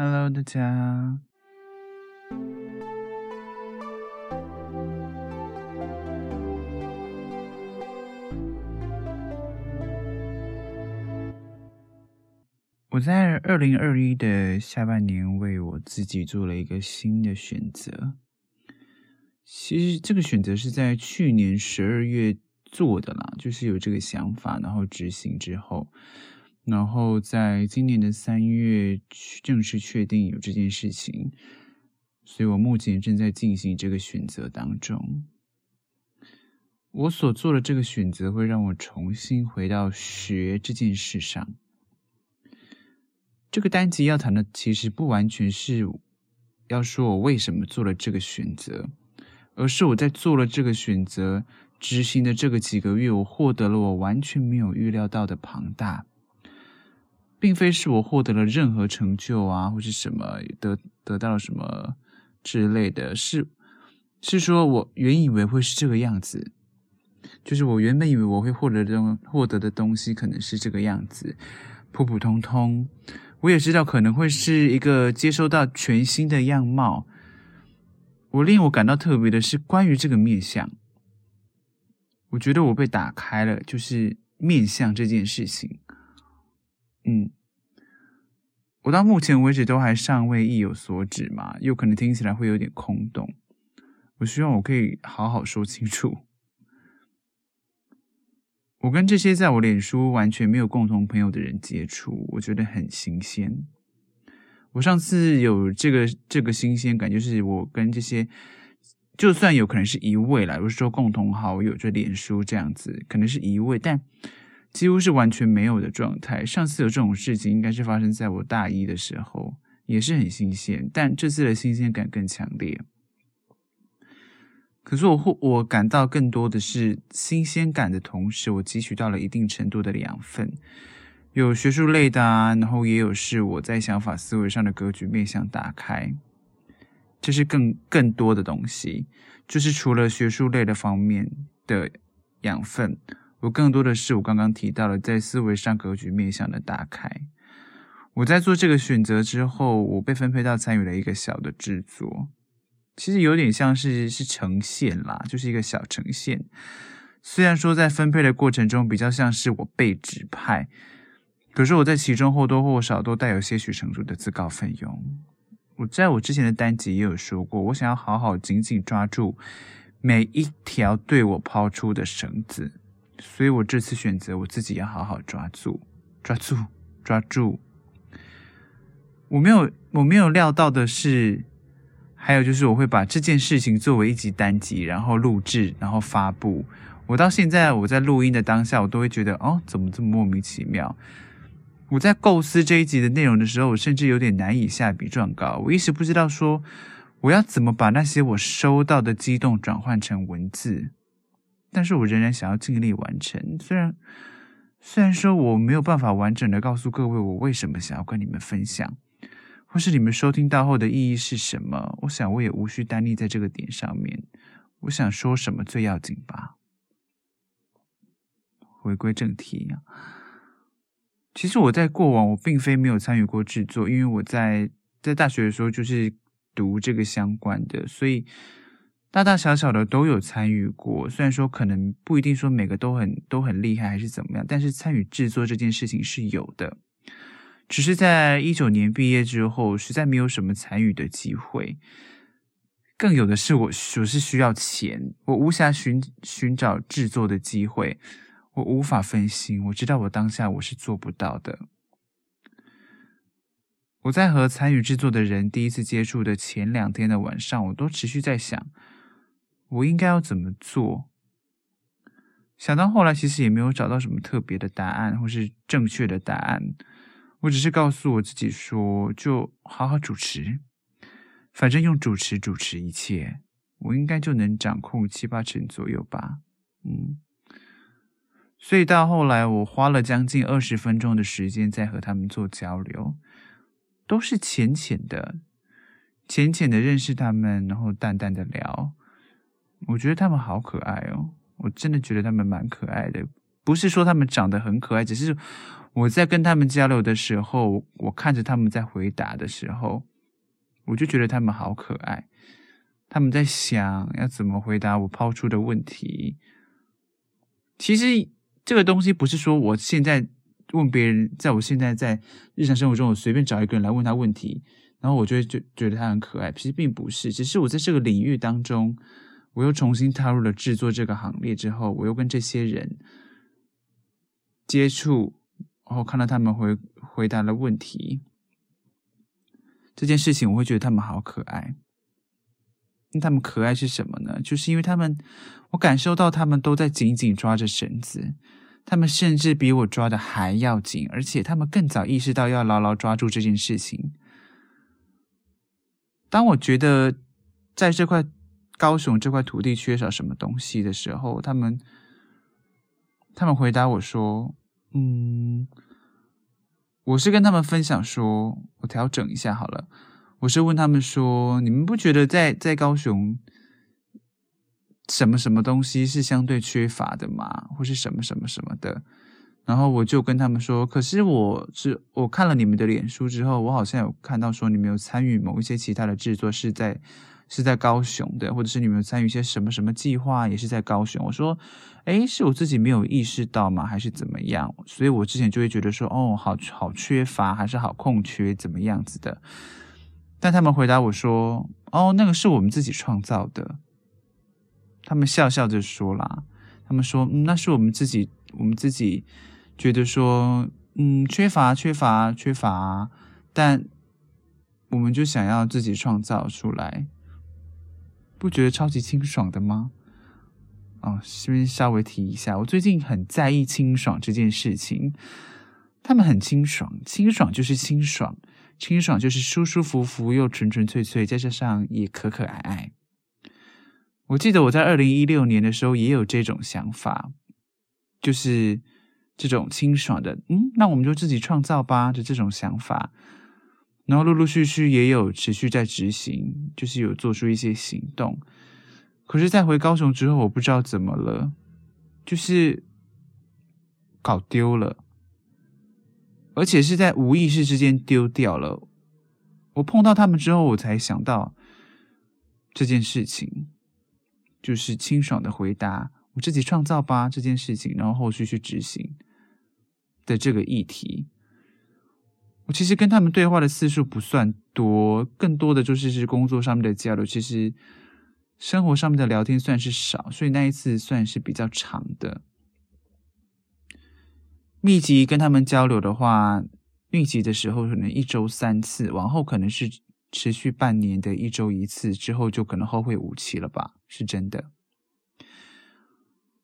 Hello，大家。我在二零二一的下半年为我自己做了一个新的选择。其实这个选择是在去年十二月做的啦，就是有这个想法，然后执行之后，然后在今年的三月正式确定有这件事情，所以我目前正在进行这个选择当中。我所做的这个选择会让我重新回到学这件事上。这个单集要谈的其实不完全是要说我为什么做了这个选择。而是我在做了这个选择、执行的这个几个月，我获得了我完全没有预料到的庞大，并非是我获得了任何成就啊，或是什么得得到了什么之类的，是是说我原以为会是这个样子，就是我原本以为我会获得的东获得的东西可能是这个样子，普普通通。我也知道可能会是一个接收到全新的样貌。我令我感到特别的是关于这个面相，我觉得我被打开了，就是面相这件事情。嗯，我到目前为止都还尚未意有所指嘛，又可能听起来会有点空洞。我希望我可以好好说清楚。我跟这些在我脸书完全没有共同朋友的人接触，我觉得很新鲜。我上次有这个这个新鲜感，就是我跟这些，就算有可能是一位来，不是说共同好友，就脸书这样子，可能是一位，但几乎是完全没有的状态。上次有这种事情，应该是发生在我大一的时候，也是很新鲜，但这次的新鲜感更强烈。可是我我感到更多的是新鲜感的同时，我汲取到了一定程度的养分。有学术类的啊，然后也有是我在想法思维上的格局面向打开，这是更更多的东西。就是除了学术类的方面的养分，我更多的是我刚刚提到了在思维上格局面向的打开。我在做这个选择之后，我被分配到参与了一个小的制作，其实有点像是是呈现啦，就是一个小呈现。虽然说在分配的过程中比较像是我被指派。可是我在其中或多或少都带有些许程度的自告奋勇。我在我之前的单集也有说过，我想要好好紧紧抓住每一条对我抛出的绳子，所以我这次选择我自己要好好抓住，抓住，抓住。我没有，我没有料到的是，还有就是我会把这件事情作为一集单集，然后录制，然后发布。我到现在我在录音的当下，我都会觉得，哦，怎么这么莫名其妙。我在构思这一集的内容的时候，我甚至有点难以下笔状稿。我一时不知道说我要怎么把那些我收到的激动转换成文字，但是我仍然想要尽力完成。虽然虽然说我没有办法完整的告诉各位我为什么想要跟你们分享，或是你们收听到后的意义是什么，我想我也无需单立在这个点上面。我想说什么最要紧吧。回归正题啊。其实我在过往我并非没有参与过制作，因为我在在大学的时候就是读这个相关的，所以大大小小的都有参与过。虽然说可能不一定说每个都很都很厉害还是怎么样，但是参与制作这件事情是有的。只是在一九年毕业之后，实在没有什么参与的机会。更有的是我我是需要钱，我无暇寻寻找制作的机会。我无法分心，我知道我当下我是做不到的。我在和参与制作的人第一次接触的前两天的晚上，我都持续在想，我应该要怎么做。想到后来，其实也没有找到什么特别的答案，或是正确的答案。我只是告诉我自己说，就好好主持，反正用主持主持一切，我应该就能掌控七八成左右吧。嗯。所以到后来，我花了将近二十分钟的时间在和他们做交流，都是浅浅的、浅浅的认识他们，然后淡淡的聊。我觉得他们好可爱哦，我真的觉得他们蛮可爱的。不是说他们长得很可爱，只是我在跟他们交流的时候，我看着他们在回答的时候，我就觉得他们好可爱。他们在想要怎么回答我抛出的问题。其实这个东西不是说我现在问别人，在我现在在日常生活中，我随便找一个人来问他问题，然后我就会觉觉得他很可爱。其实并不是，只是我在这个领域当中，我又重新踏入了制作这个行列之后，我又跟这些人接触。然后看到他们回回答了问题，这件事情我会觉得他们好可爱。那他们可爱是什么呢？就是因为他们，我感受到他们都在紧紧抓着绳子，他们甚至比我抓的还要紧，而且他们更早意识到要牢牢抓住这件事情。当我觉得在这块高雄这块土地缺少什么东西的时候，他们，他们回答我说。嗯，我是跟他们分享说，我调整一下好了。我是问他们说，你们不觉得在在高雄，什么什么东西是相对缺乏的吗？或是什么什么什么的？然后我就跟他们说，可是我是我看了你们的脸书之后，我好像有看到说你们有参与某一些其他的制作是在。是在高雄的，或者是你们参与一些什么什么计划，也是在高雄。我说，诶，是我自己没有意识到吗？还是怎么样？所以我之前就会觉得说，哦，好好缺乏，还是好空缺，怎么样子的？但他们回答我说，哦，那个是我们自己创造的。他们笑笑着说啦，他们说，那是我们自己，我们自己觉得说，嗯，缺乏，缺乏，缺乏，但我们就想要自己创造出来。不觉得超级清爽的吗？哦，是不是稍微提一下？我最近很在意清爽这件事情。他们很清爽，清爽就是清爽，清爽就是舒舒服服又纯纯粹粹，再加上也可可爱爱。我记得我在二零一六年的时候也有这种想法，就是这种清爽的，嗯，那我们就自己创造吧，就这种想法。然后陆陆续续也有持续在执行，就是有做出一些行动。可是，在回高雄之后，我不知道怎么了，就是搞丢了，而且是在无意识之间丢掉了。我碰到他们之后，我才想到这件事情，就是清爽的回答“我自己创造吧”这件事情，然后后续去执行的这个议题。我其实跟他们对话的次数不算多，更多的就是是工作上面的交流。其实生活上面的聊天算是少，所以那一次算是比较长的。密集跟他们交流的话，密集的时候可能一周三次，往后可能是持续半年的一周一次，之后就可能后会无期了吧？是真的。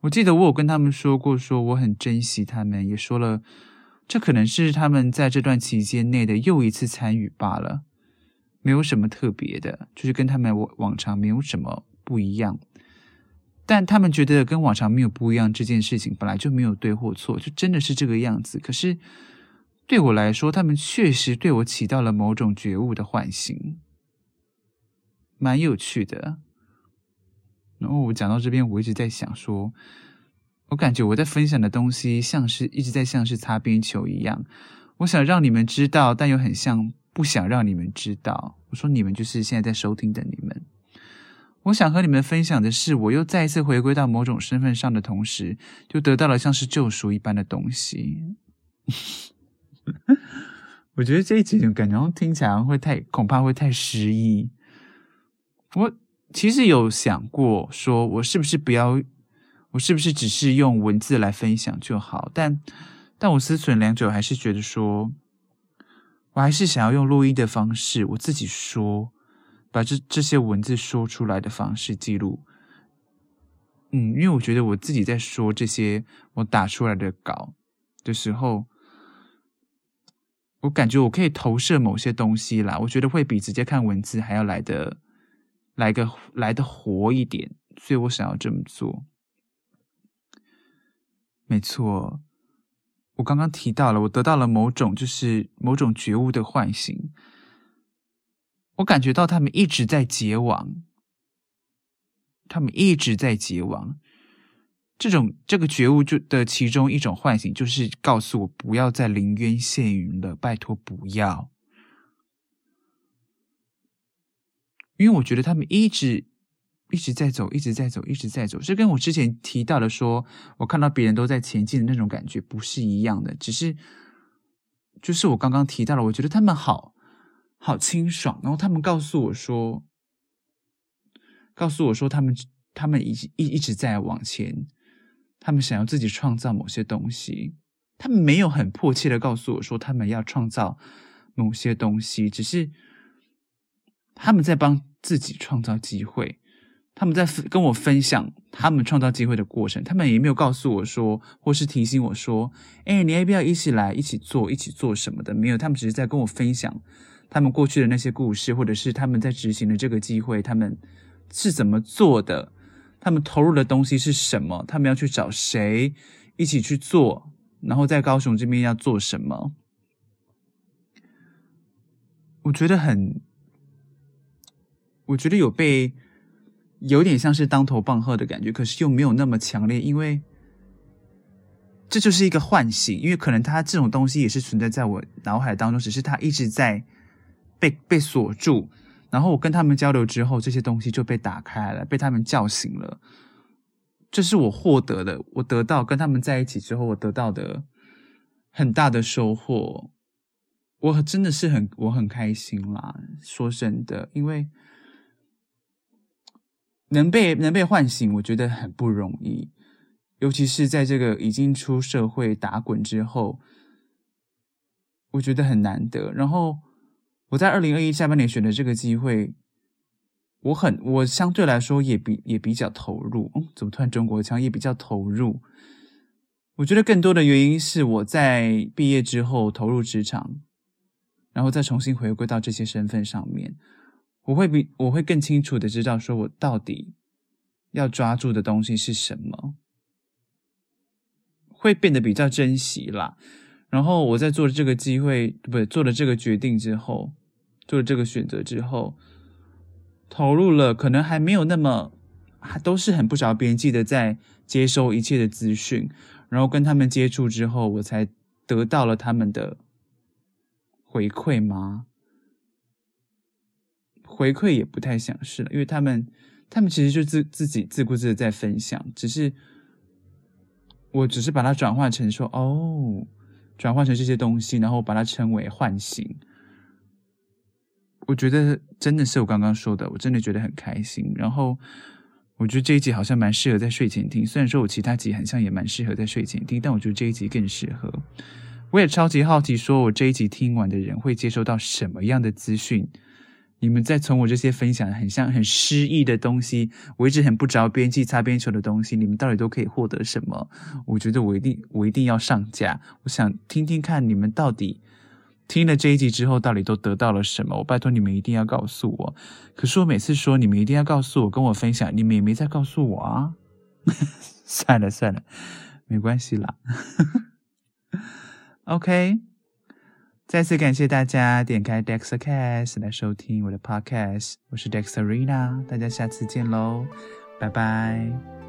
我记得我有跟他们说过，说我很珍惜他们，也说了。这可能是他们在这段期间内的又一次参与罢了，没有什么特别的，就是跟他们往常没有什么不一样。但他们觉得跟往常没有不一样这件事情本来就没有对或错，就真的是这个样子。可是对我来说，他们确实对我起到了某种觉悟的唤醒，蛮有趣的。然后我讲到这边，我一直在想说。我感觉我在分享的东西像是一直在像是擦边球一样，我想让你们知道，但又很像不想让你们知道。我说你们就是现在在收听的你们。我想和你们分享的是，我又再一次回归到某种身份上的同时，就得到了像是救赎一般的东西。我觉得这一集感觉听起来会太，恐怕会太失意。我其实有想过，说我是不是不要。我是不是只是用文字来分享就好？但但我思忖良久，还是觉得说，我还是想要用录音的方式，我自己说，把这这些文字说出来的方式记录。嗯，因为我觉得我自己在说这些我打出来的稿的时候，我感觉我可以投射某些东西啦。我觉得会比直接看文字还要来的来个来的活一点，所以我想要这么做。没错，我刚刚提到了，我得到了某种就是某种觉悟的唤醒。我感觉到他们一直在结网，他们一直在结网，这种这个觉悟就的其中一种唤醒，就是告诉我不要再临渊羡鱼了，拜托不要。因为我觉得他们一直一直在走，一直在走，一直在走，这跟我之前提到的说，我看到别人都在前进的那种感觉不是一样的。只是，就是我刚刚提到了，我觉得他们好好清爽，然后他们告诉我说，告诉我说，他们他们一一一直在往前，他们想要自己创造某些东西，他们没有很迫切的告诉我说他们要创造某些东西，只是他们在帮。自己创造机会，他们在跟我分享他们创造机会的过程，他们也没有告诉我说，或是提醒我说，哎，你要不要一起来，一起做，一起做什么的？没有，他们只是在跟我分享他们过去的那些故事，或者是他们在执行的这个机会，他们是怎么做的，他们投入的东西是什么，他们要去找谁一起去做，然后在高雄这边要做什么？我觉得很。我觉得有被有点像是当头棒喝的感觉，可是又没有那么强烈，因为这就是一个唤醒。因为可能他这种东西也是存在在我脑海当中，只是他一直在被被锁住。然后我跟他们交流之后，这些东西就被打开了，被他们叫醒了。这是我获得的，我得到跟他们在一起之后，我得到的很大的收获。我真的是很我很开心啦，说真的，因为。能被能被唤醒，我觉得很不容易，尤其是在这个已经出社会打滚之后，我觉得很难得。然后我在二零二一下半年选的这个机会，我很我相对来说也比也比较投入。嗯，怎么突然中国腔？也比较投入。我觉得更多的原因是我在毕业之后投入职场，然后再重新回归到这些身份上面。我会比我会更清楚的知道，说我到底要抓住的东西是什么，会变得比较珍惜啦。然后我在做了这个机会，不对，做了这个决定之后，做了这个选择之后，投入了，可能还没有那么，还都是很不着边际的在接收一切的资讯，然后跟他们接触之后，我才得到了他们的回馈吗？回馈也不太想是了，因为他们，他们其实就自自己自顾自的在分享，只是，我只是把它转化成说，哦，转换成这些东西，然后把它称为唤醒。我觉得真的是我刚刚说的，我真的觉得很开心。然后，我觉得这一集好像蛮适合在睡前听，虽然说我其他集好像也蛮适合在睡前听，但我觉得这一集更适合。我也超级好奇，说我这一集听完的人会接收到什么样的资讯。你们在从我这些分享很像很诗意的东西，我一直很不着边际、擦边球的东西，你们到底都可以获得什么？我觉得我一定我一定要上架，我想听听看你们到底听了这一集之后，到底都得到了什么？我拜托你们一定要告诉我。可是我每次说你们一定要告诉我，跟我分享，你们也没再告诉我啊。算了算了，没关系啦。OK。再次感谢大家点开 Dexercast 来收听我的 Podcast，我是 Dexerina，大家下次见喽，拜拜。